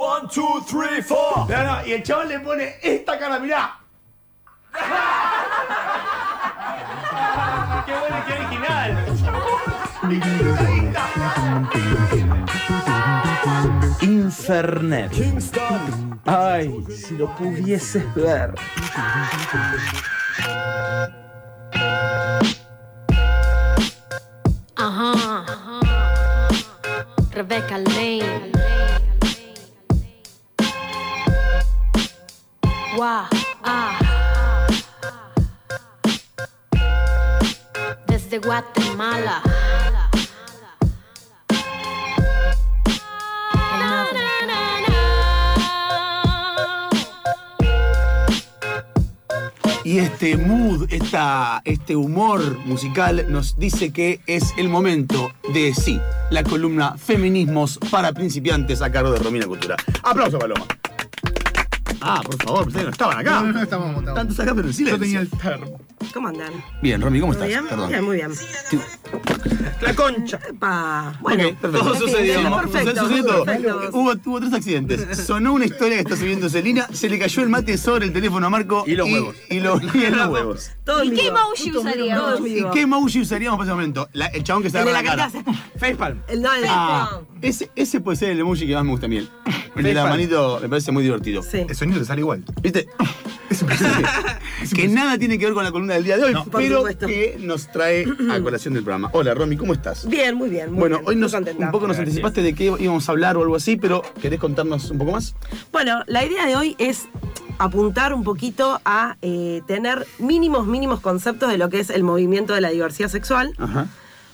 One, two, three, four. No, no, y el chaval le pone esta cara, mirá. ¡Qué bueno, qué original! Infernet. Kingston. Ay, si lo pudieses ver. Ajá. Rebecca Guatemala. Y este mood, esta, este humor musical nos dice que es el momento de sí, la columna Feminismos para principiantes a cargo de Romina Cultura. Aplauso, Paloma. Ah, por favor, pensé que no estaban acá. No, no, estamos, estamos. Tantos acá, pero en silencio. Yo tenía el termo. ¿Cómo andan? Bien, Romy, ¿cómo ¿Todo estás? bien? Perdón. Bien, muy bien. La concha. Epa. Bueno, Ok, perfecto. Todo sucedió. No, perfecto. sucedió todo. perfecto. Hubo, hubo tres accidentes. Sonó una historia que está subiendo Celina, se le cayó el mate sobre el teléfono a Marco. Y los huevos. Y, lo- y en los huevos. Todo ¿Y qué emoji usaríamos? ¿Y qué emoji usaríamos para ese momento? La- el chabón que se agarra la la cara. Facepalm. El no, el Ah, ese, ese puede ser el emoji que más me gusta a mí. El, de la manito me parece muy divertido. Sí. El sonido te sale igual. ¿Viste? que nada tiene que ver con la columna del día de hoy, No. Por pero supuesto. que nos trae a colación del programa. Hola, Romy, ¿cómo estás? Bien, muy bien. muy bueno, bien. hoy nos, contenta. un poco nos Gracias. anticipaste de qué íbamos a hablar o algo así, pero ¿querés contarnos un poco más? Bueno, la idea de hoy es apuntar un poquito a eh, tener mínimos, mínimos conceptos de lo que es el movimiento de la diversidad sexual. Ajá.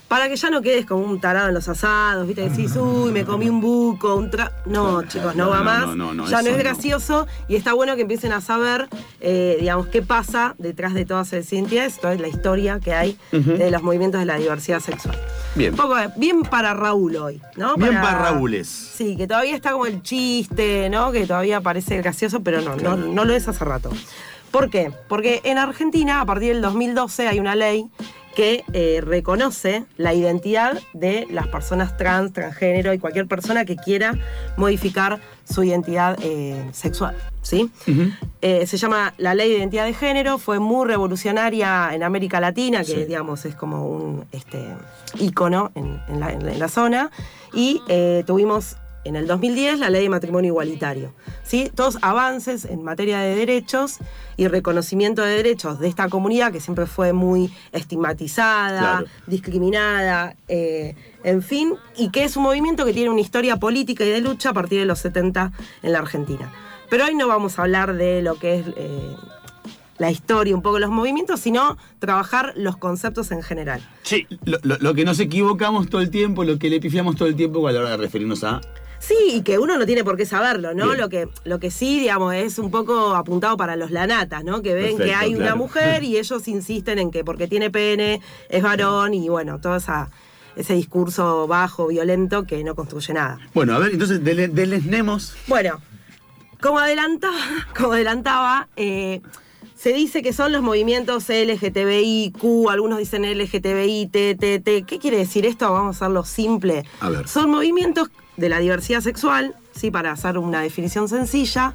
Para que ya no quedes como un tarado en los asados, ¿viste? Que decís, uy, me comí un buco, un tra... No, chicos, no, No, va no, más. no, no, no, ya no es gracioso y está bueno que empiecen a saber, eh, digamos, qué pasa detrás de todas esas identidades, toda la historia que hay de los movimientos de la diversidad sexual. Bien. Un poco, eh, bien para Raúl hoy, ¿no? Bien para Raúles. Sí, que todavía está como el chiste, ¿no? Que todavía parece gracioso, pero no, no, no lo es hace rato. ¿Por qué? Porque en Argentina, a partir del 2012, hay una ley que eh, reconoce la identidad de las personas trans, transgénero y cualquier persona que quiera modificar su identidad eh, sexual. ¿sí? Eh, se llama la Ley de Identidad de Género, fue muy revolucionaria en América Latina, que Sí. digamos es como un este, ícono en, en la, en la- en la zona, y tuvimos en el 2010 la ley de matrimonio igualitario. ¿sí? Todos avances en materia de derechos y reconocimiento de derechos de esta comunidad que siempre fue muy estigmatizada, Claro. discriminada, eh, en fin, y que es un movimiento que tiene una historia política y de lucha a partir de los 70 en la Argentina. Pero hoy no vamos a hablar de lo que es eh, la historia, un poco los movimientos, sino trabajar los conceptos en general. Sí. Lo, lo- lo que nos equivocamos todo el tiempo, lo que le pifiamos todo el tiempo a la hora de referirnos a. Sí, y que uno no tiene por qué saberlo, ¿no? Bien. Lo que, lo que sí, digamos, es un poco apuntado para los lanatas, ¿no? Que ven que hay una mujer y ellos insisten en que porque tiene pene es varón y bueno, todo esa, ese discurso bajo, violento que no construye nada. Bueno, a ver, entonces dele- delesnemos. Bueno, como adelantaba, como adelantaba eh, se dice que son los movimientos LGTBIQ, algunos dicen LGTBI, TTT. ¿Qué quiere decir esto? Vamos a hacerlo simple. A ver. Son movimientos de la diversidad sexual, ¿sí? para hacer una definición sencilla,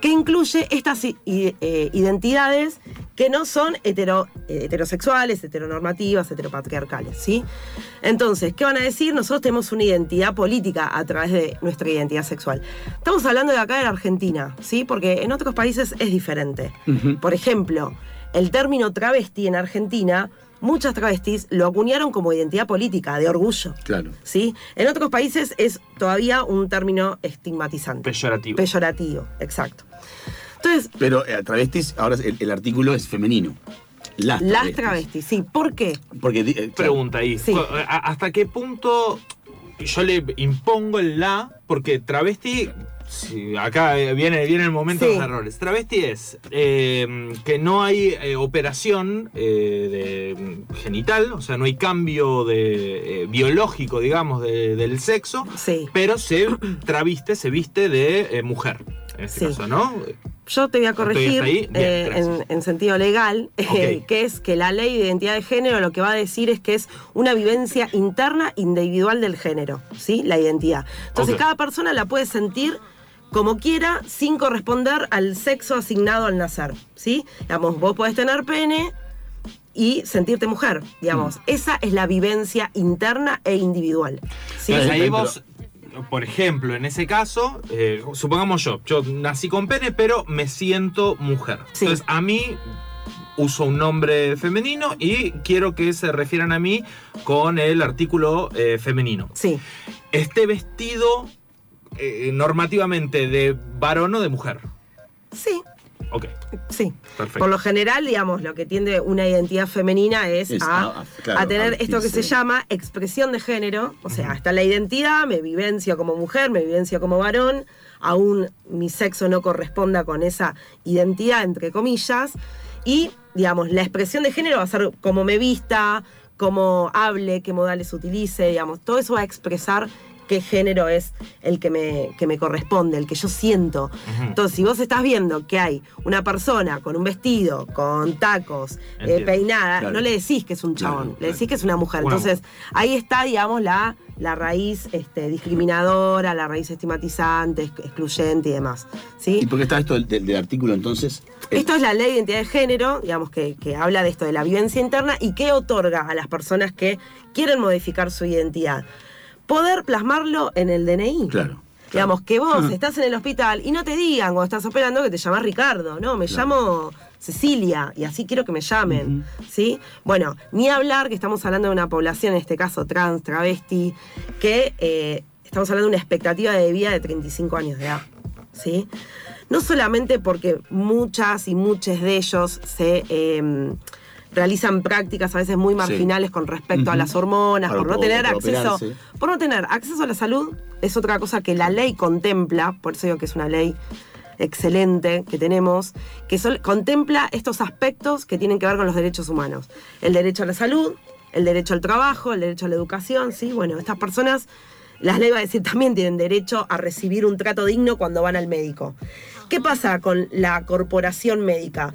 que incluye estas eh, identidades que no son hetero- eh, heterosexuales, heteronormativas, heteropatriarcales. ¿sí? Entonces, ¿qué van a decir? Nosotros tenemos una identidad política a través de nuestra identidad sexual. Estamos hablando de acá de la Argentina, ¿sí? porque en otros países es diferente. Por ejemplo, el término travesti en Argentina, muchas travestis lo acuñaron como identidad política, de orgullo. Claro. ¿sí? En otros países es todavía un término estigmatizante. Peyorativo. Peyorativo, exacto. Entonces, Pero eh, travestis, ahora el, el artículo es femenino. Las las travestis. travestis, sí. ¿Por qué? Porque, eh, claro. Pregunta ahí. Sí. ¿A- ¿Hasta qué punto yo le impongo el la? Porque travesti. Sí, acá viene, viene el momento Sí. de los errores. Travesti es eh, que no hay eh, operación eh, de mm, genital, o sea, no hay cambio de, eh, biológico, digamos, de- del sexo, Sí. pero se traviste, se viste de eh, mujer, en este Sí. caso, ¿no? Yo te voy a corregir. Bien, eh, en, en sentido legal, eh, que es que la ley de identidad de género lo que va a decir es que es una vivencia interna individual del género, ¿sí? La identidad. Entonces cada persona la puede sentir como quiera sin corresponder al sexo asignado al nacer, ¿sí? Digamos, vos podés tener pene y sentirte mujer, digamos. Esa es la vivencia interna e individual. ¿sí? Entonces, ahí vos, por ejemplo, en ese caso, eh, supongamos yo, yo nací con pene, pero me siento mujer. Sí. Entonces, a mí uso un nombre femenino y quiero que se refieran a mí con el artículo eh, femenino. Sí, Esté vestido eh, normativamente de varón o de mujer. sí, Ok, sí. perfecto. Por lo general, digamos, lo que tiende una identidad femenina es, Es a, a- a- claro, a tener a esto que se llama expresión de género. O sea, está la identidad, me vivencio como mujer, me vivencio como varón, aún mi sexo no corresponda con esa identidad, entre comillas. Y, digamos, la expresión de género va a ser cómo me vista, cómo hable, qué modales utilice, digamos, todo eso va a expresar qué género es el que me, que me corresponde, el que yo siento. Entonces, si vos estás viendo que hay una persona con un vestido, con tacos, eh, peinada, Claro. no le decís que es un Claro, chabón, le claro. decís que es una mujer. Entonces, ahí está, digamos, la, la raíz este, discriminadora, la raíz estigmatizante, ex- excluyente y demás. ¿sí? ¿Y por qué está esto del, del- del artículo entonces? Esto es la ley de identidad de género, digamos, que, que habla de esto, de la vivencia interna y que otorga a las personas que quieren modificar su identidad. Poder plasmarlo en el DNI. Claro. Digamos, que vos estás en el hospital y no te digan cuando estás operando que te llamas Ricardo, no, me llamo Cecilia y así quiero que me llamen, ¿sí? Bueno, ni hablar que estamos hablando de una población, en este caso trans, travesti, que eh, estamos hablando de una expectativa de vida de 35 años de edad, ¿sí? No solamente porque muchas y muchos de ellos se... eh, realizan prácticas a veces muy marginales con respecto a las hormonas, Para- por no tener para acceso operarse. por no tener acceso a la salud es otra cosa que la ley contempla, por eso digo que es una ley excelente que tenemos, que sol- contempla estos aspectos que tienen que ver con los derechos humanos. El derecho a la salud, el derecho al trabajo, el derecho a la educación, ¿sí? Bueno, estas personas, las leyes va a decir también tienen derecho a recibir un trato digno cuando van al médico. ¿Qué pasa con la corporación médica?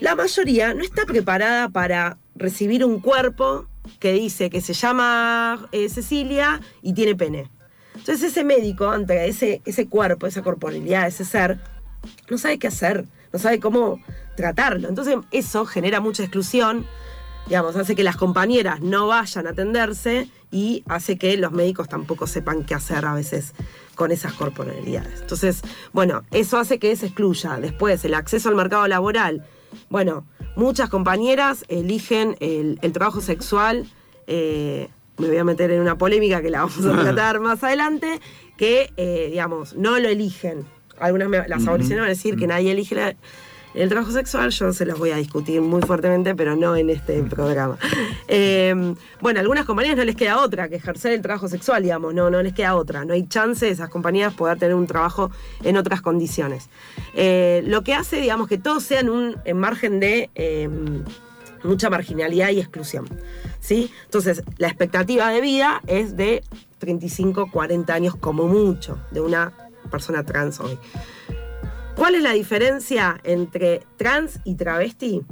La mayoría no está preparada para recibir un cuerpo que dice que se llama eh, Cecilia y tiene pene. Entonces ese médico, ante ese, ese cuerpo, esa corporalidad, ese ser, no sabe qué hacer, no sabe cómo tratarlo. Entonces eso genera mucha exclusión, digamos, hace que las compañeras no vayan a atenderse y hace que los médicos tampoco sepan qué hacer a veces con esas corporalidades. Entonces, bueno, eso hace que se excluya. Después, el acceso al mercado laboral. Bueno, muchas compañeras eligen el, el trabajo sexual. eh, me voy a meter en una polémica que la vamos a tratar más adelante, que, eh, digamos, no lo eligen. Algunas me- las aboliciones van a decir que nadie elige la- el trabajo sexual, yo se los voy a discutir muy fuertemente, pero no en este programa. Eh, bueno, a algunas compañías no les queda otra que ejercer el trabajo sexual, digamos, no, no les queda otra. No hay chance de esas compañías poder tener un trabajo en otras condiciones. Eh, lo que hace, digamos, que todos sean un en margen de eh, mucha marginalidad y exclusión. ¿sí? Entonces, la expectativa de vida es de 35, 40 años como mucho de una persona trans hoy. ¿Cuál es la diferencia entre trans y travesti?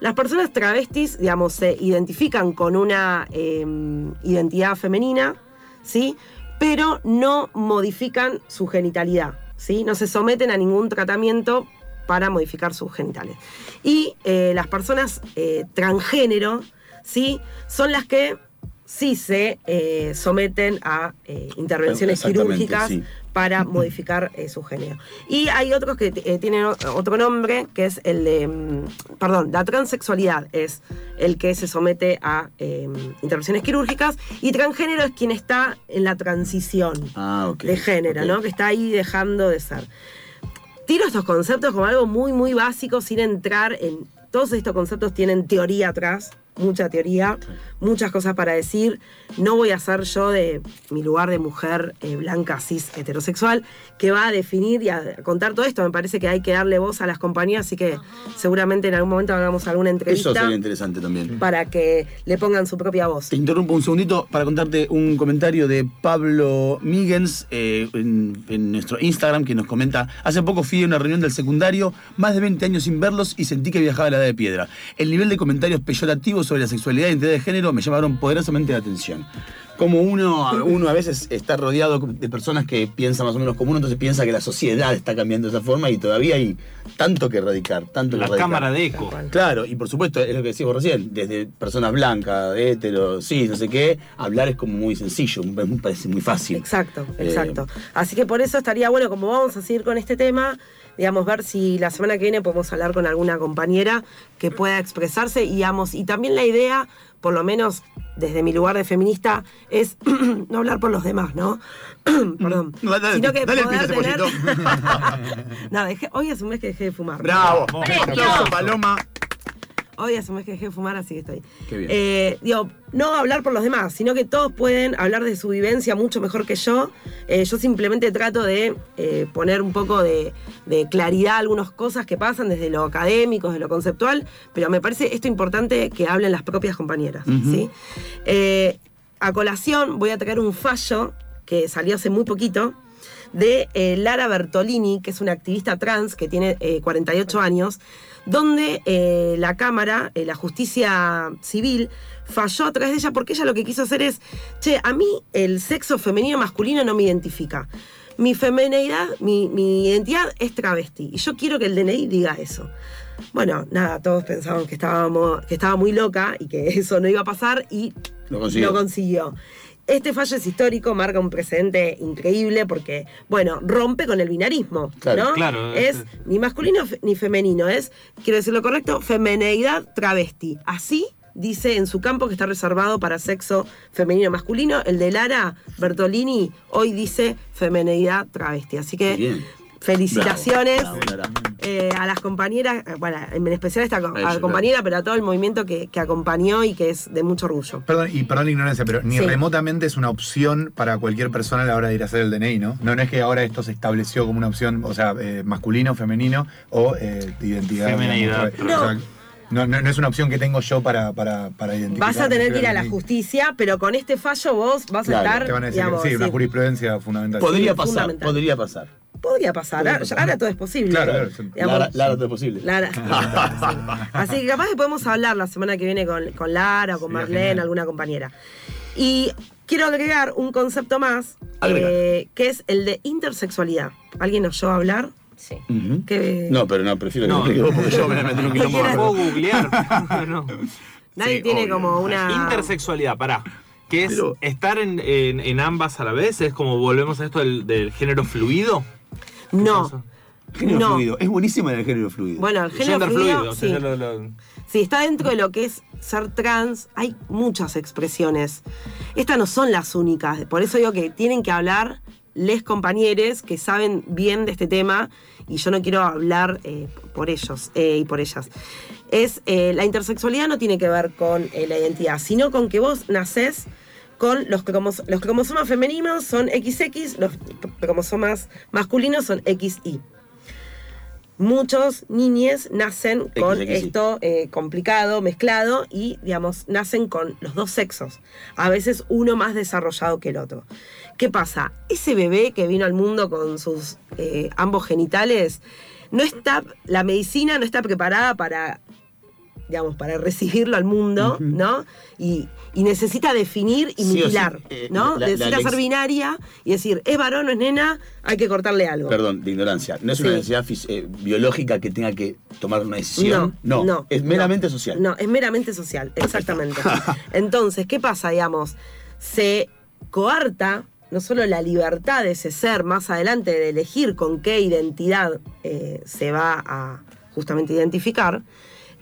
Las personas travestis, digamos, se identifican con una eh, identidad femenina, ¿sí? Pero no modifican su genitalidad, ¿sí? No se someten a ningún tratamiento para modificar sus genitales. Y eh, las personas eh, transgénero, ¿sí? Son las que sí se eh, someten a intervenciones quirúrgicas sí. Para modificar eh, su género. Y hay otros que eh, tienen otro nombre, que es el de, mm, perdón, la transexualidad es el que se somete a eh, intervenciones quirúrgicas y transgénero es quien está en la transición Ah, de género. ¿no? Que está ahí dejando de ser. Tiro estos conceptos como algo muy, muy básico sin entrar en... Todos estos conceptos tienen teoría atrás, mucha teoría, muchas cosas para decir. No voy a ser yo de mi lugar de mujer eh, blanca, cis, heterosexual, que va a definir y a contar todo esto. Me parece que hay que darle voz a las compañías, así que seguramente en algún momento hagamos alguna Eso entrevista sería interesante también. para que le pongan su propia voz. Te interrumpo un segundito para contarte un comentario de Pablo Migens eh, en, en nuestro Instagram que nos comenta, hace poco fui a una reunión del secundario, más de 20 años sin verlos y sentí que viajaba a la edad de piedra. El nivel de comentarios peyorativos sobre la sexualidad y identidad de género me llamaron poderosamente la atención. Como uno, uno a veces está rodeado de personas que piensan más o menos como uno, entonces piensa que la sociedad está cambiando de esa forma y todavía hay tanto que erradicar, tanto La que erradicar. cámara de eco. Claro, y por supuesto, es lo que decíamos recién, desde personas blancas, héteros, sí, no sé qué, hablar es como muy sencillo, me parece muy fácil. Exacto, Eh, exacto. Así que por eso estaría bueno, como vamos a seguir con este tema, digamos, ver si la semana que viene podemos hablar con alguna compañera que pueda expresarse y, digamos, y también la idea, por lo menos desde mi lugar de feminista, es no hablar por los demás, ¿no? Perdón. No, dale, Sino que dale el poder ese tener- no, dejé- hoy es un mes que dejé de fumar. Bravo, aplauso, Paloma. Hoy es un mes que dejé de fumar, así que estoy. Qué bien. Eh, digo, no hablar por los demás, sino que todos pueden hablar de su vivencia mucho mejor que yo. Eh, yo simplemente trato de eh, poner un poco de, de claridad a algunas cosas que pasan desde lo académico, desde lo conceptual, pero me parece esto importante que hablen las propias compañeras. ¿sí? Eh, a colación voy a traer un fallo que salió hace muy poquito de eh, Lara Bertolini, que es una activista trans que tiene eh, 48 años, donde eh, la Cámara, eh, la justicia civil, falló a través de ella porque ella lo que quiso hacer es, che, a mí el sexo femenino masculino no me identifica. Mi femineidad, mi, mi identidad es travesti. Y yo quiero que el DNI diga eso. Bueno, nada, todos pensaban que, estábamos, que estaba muy loca y que eso no iba a pasar y Lo consiguió. lo consiguió. Este fallo es histórico, marca un precedente increíble porque, bueno, rompe con el binarismo, Claro, ¿no? claro, Es es- ni masculino ni femenino, es, quiero decir lo correcto, femeneidad travesti. Así dice en su campo que está reservado para sexo femenino masculino. El de Lara Bertolini hoy dice femeneidad travesti. Así que Bien. felicitaciones Bravo, bravo, Lara. Eh, a las compañeras, eh, bueno, en especial a esta co- A compañera, pero a todo el movimiento que, que acompañó y que es de mucho orgullo. Perdón, y perdón la ignorancia, pero ni Sí. remotamente es una opción para cualquier persona a la hora de ir a hacer el DNI, ¿no? No, no es que ahora esto se estableció como una opción, o sea, eh, masculino, femenino o eh, de identidad. Femenidad. digamos, o sea, no, no, no es una opción que tengo yo para, para, para identificar. Vas a tener que ir a la justicia, pero con este fallo vos vas Claro, a estar, Te van a decir, digamos, sí, una sí, jurisprudencia fundamental. Podría Sí, pasar, fundamental. podría pasar. Podría pasar. Podría Ahora, pasar. ahora todo es posible. Claro, claro. Digamos, Lara, Lara, todo es posible. Lara. Así que capaz que podemos hablar la semana que viene con, con Lara o con Marlene, genial. alguna compañera. Y quiero agregar un concepto más, eh, que es el de intersexualidad. ¿Alguien nos oyó hablar? Sí. Que No, pero no, prefiero que No. me explique vos porque yo me un quilombo. Puedo googlear. No. nadie Sí, tiene obvio. como una... Intersexualidad, pará. Que es Pero- estar en, en- en ambas a la vez. Es como volvemos a esto del, del género fluido. No, Género No. fluido. Es buenísimo el género fluido. bueno, el género Gender fluido, fluido. o sea, sí. ya lo- lo- Si está dentro de lo que es ser trans, hay muchas expresiones. Estas no son las únicas. Por eso digo que tienen que hablar les compañeros que saben bien de este tema y yo no quiero hablar eh, por ellos eh, y por ellas. Es eh, la intersexualidad no tiene que ver con eh, la identidad, sino con que vos nacés con los, cromos- los cromosomas femeninos son XX, los cromosomas masculinos son XY. Muchos niñes nacen con esto eh, complicado, mezclado y, digamos, nacen con los dos sexos. A veces uno más desarrollado que el otro. ¿Qué pasa? Ese bebé que vino al mundo con sus eh, ambos genitales, no está, la medicina no está preparada para, digamos, para recibirlo al mundo, ¿no? Y, y necesita definir y Sí o sí, mutilar, eh, ¿no? la- necesita ser binaria y decir, es varón o es nena, hay que cortarle algo. Perdón, de ignorancia. No es una necesidad eh, biológica que tenga que tomar una decisión. No, es meramente no. social. No, es meramente social, exactamente. Entonces, ¿qué pasa? Digamos, se coarta no solo la libertad de ese ser más adelante de elegir con qué identidad eh, se va a justamente identificar,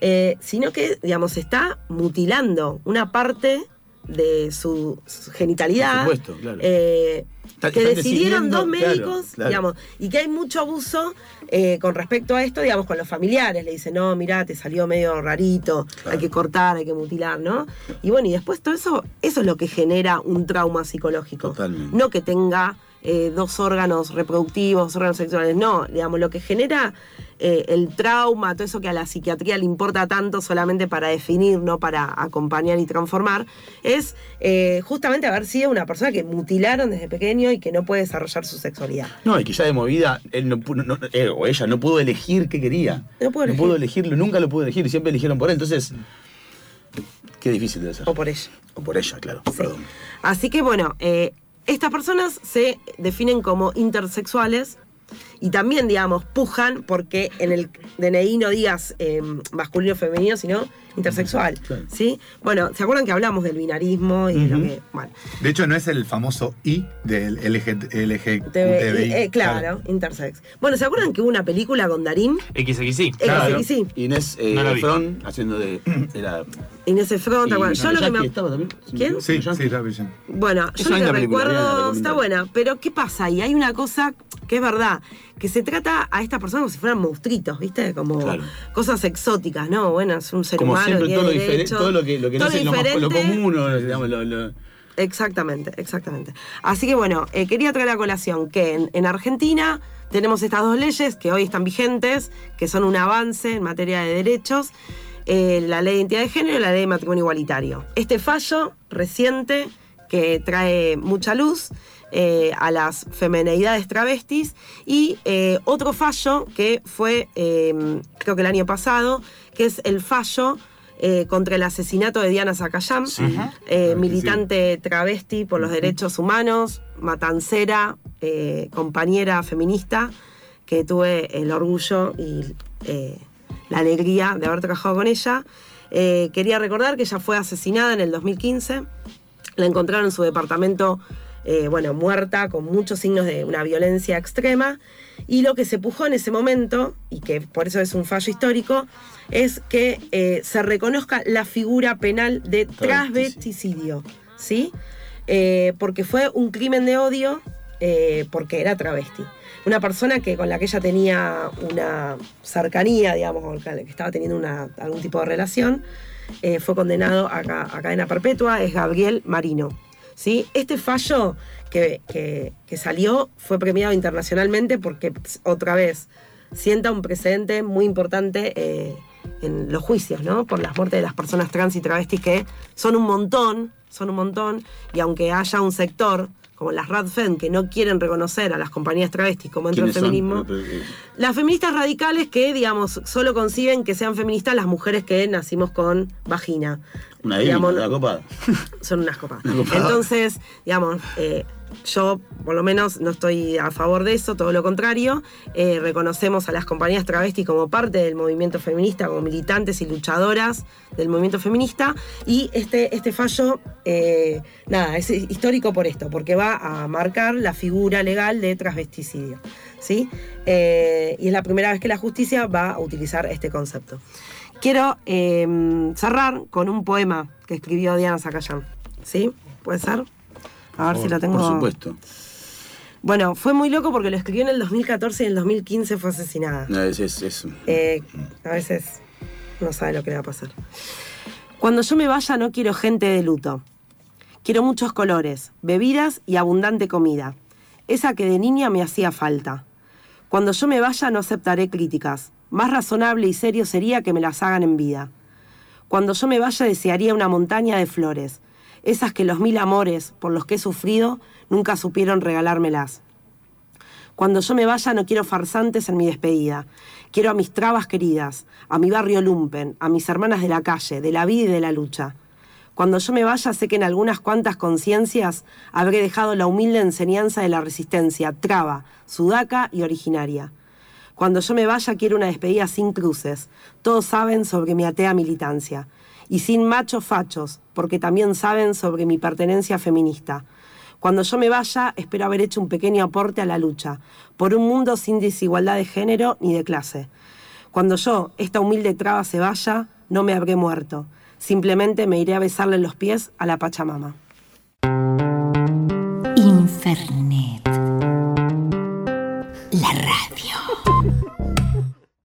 eh, sino que, digamos, está mutilando una parte de su, su genitalidad. Por supuesto, claro. eh, Está- que decidieron dos claro, médicos, claro. digamos, y que hay mucho abuso eh, con respecto a esto, digamos, con los familiares. Le dicen, no, mirá, te salió medio rarito, hay que cortar, hay que mutilar, ¿no? Y bueno, y después todo eso, eso es lo que genera un trauma psicológico. Totalmente. No que tenga eh, dos órganos reproductivos, órganos sexuales, no, digamos, lo que genera eh, el trauma, todo eso que a la psiquiatría le importa tanto solamente para definir, no para acompañar y transformar, es eh, justamente haber sido una persona que mutilaron desde pequeño y que no puede desarrollar su sexualidad. No, y que ya de movida, él no, no- él o ella no pudo elegir qué quería. No pudo elegir. pudo elegirlo, nunca lo pudo elegir, y siempre eligieron por él. Entonces, Qué difícil debe ser. o por ella. O por ella, claro. Perdón. Así que bueno, eh, estas personas se definen como intersexuales y también, digamos, pujan porque en el DNI no digas eh, masculino o femenino, sino intersexual. Claro. ¿Sí? Bueno, ¿se acuerdan que hablamos del binarismo y lo que. Bueno, De hecho, no es el famoso I del LG, LG TV, eh, claro, intersex. Bueno, ¿se acuerdan que hubo una película con Darín? XXI. Claro. Sí, Inés eh, No haciendo de. Inés Efron, ¿te acuerdas? Yo lo que me. estaba también. ¿Quién? Sí, Jackie. sí, la visión. Bueno, Es yo lo que película, recuerdo está buena, pero ¿qué pasa? Y hay una cosa que es verdad, que se trata a estas personas como si fueran monstruitos, ¿viste? Como Claro. cosas exóticas, ¿no? Bueno, es un ser Como humano, siempre, tiene todo lo, diferente, derechos, todo lo que, lo que no es lo, más- lo común, o, digamos, lo- lo- Exactamente, exactamente. Así que bueno, eh, quería traer a colación que en, en Argentina tenemos estas dos leyes que hoy están vigentes, que son un avance en materia de derechos, eh, la ley de identidad de género y la ley de matrimonio igualitario. Este fallo reciente que trae mucha luz eh, a las femeneidades travestis y eh, otro fallo que fue, eh, creo que el año pasado, que es el fallo eh, contra el asesinato de Diana Zacayán, eh, militante travesti por los derechos humanos, matancera, eh, compañera feminista, que tuve el orgullo y la alegría de haber trabajado con ella. Quería recordar que ella fue asesinada en el 2015. La encontraron en su departamento, eh, bueno, muerta, con muchos signos de una violencia extrema. Y lo que se pujó en ese momento, y que por eso es un fallo histórico, es que eh, se reconozca la figura penal de transvesticidio, ¿sí? Eh, porque fue un crimen de odio porque era travesti. Una persona que con la que ella tenía una cercanía, digamos, con la que estaba teniendo algún tipo de relación, fue condenado a, a cadena perpetua, es Gabriel Marino. ¿Sí? Este fallo que, que- que salió fue premiado internacionalmente porque, otra vez, sienta un precedente muy importante eh, en los juicios, ¿no? Por las muertes de las personas trans y travestis que son un montón, son un montón, y aunque haya un sector como las RADFEM que no quieren reconocer a las compañías travestis como dentro del feminismo, pero, las feministas radicales que, digamos, solo conciben que sean feministas las mujeres que nacimos con vagina. Una divina, Digamos, una copada. son unas copas. Una. Entonces, digamos, eh, yo por lo menos no estoy a favor de eso, todo lo contrario. Eh, reconocemos a las compañías travestis como parte del movimiento feminista, como militantes y luchadoras del movimiento feminista. Y este, este fallo, eh, nada, es histórico por esto, porque va a marcar la figura legal de transvesticidio. ¿sí? Y es la primera vez que la justicia va a utilizar este concepto. Quiero eh, cerrar con un poema que escribió Diana Zacayán. ¿Sí? ¿Puede ser? A ver si lo tengo. Por supuesto. Bueno, fue muy loco porque lo escribió en el 2014 y en el 2015 fue asesinada. No, es, es, es- Eh, a veces no sabe lo que le va a pasar. Cuando yo me vaya no quiero gente de luto. Quiero muchos colores, bebidas y abundante comida. Esa que de niña me hacía falta. Cuando yo me vaya no aceptaré críticas. Más razonable y serio sería que me las hagan en vida. Cuando yo me vaya desearía una montaña de flores, esas que los mil amores por los que he sufrido nunca supieron regalármelas. Cuando yo me vaya no quiero farsantes en mi despedida. Quiero a mis trabas queridas, a mi barrio lumpen, a mis hermanas de la calle, de la vida y de la lucha. Cuando yo me vaya sé que en algunas cuantas conciencias habré dejado la humilde enseñanza de la resistencia, traba, sudaca y originaria. Cuando yo me vaya quiero una despedida sin cruces. Todos saben sobre mi atea militancia. Y sin machos fachos, porque también saben sobre mi pertenencia feminista. Cuando yo me vaya, espero haber hecho un pequeño aporte a la lucha, por un mundo sin desigualdad de género ni de clase. Cuando yo, esta humilde traba, se vaya, no me habré muerto. Simplemente me iré a besarle los pies a la Pachamama. Infernet.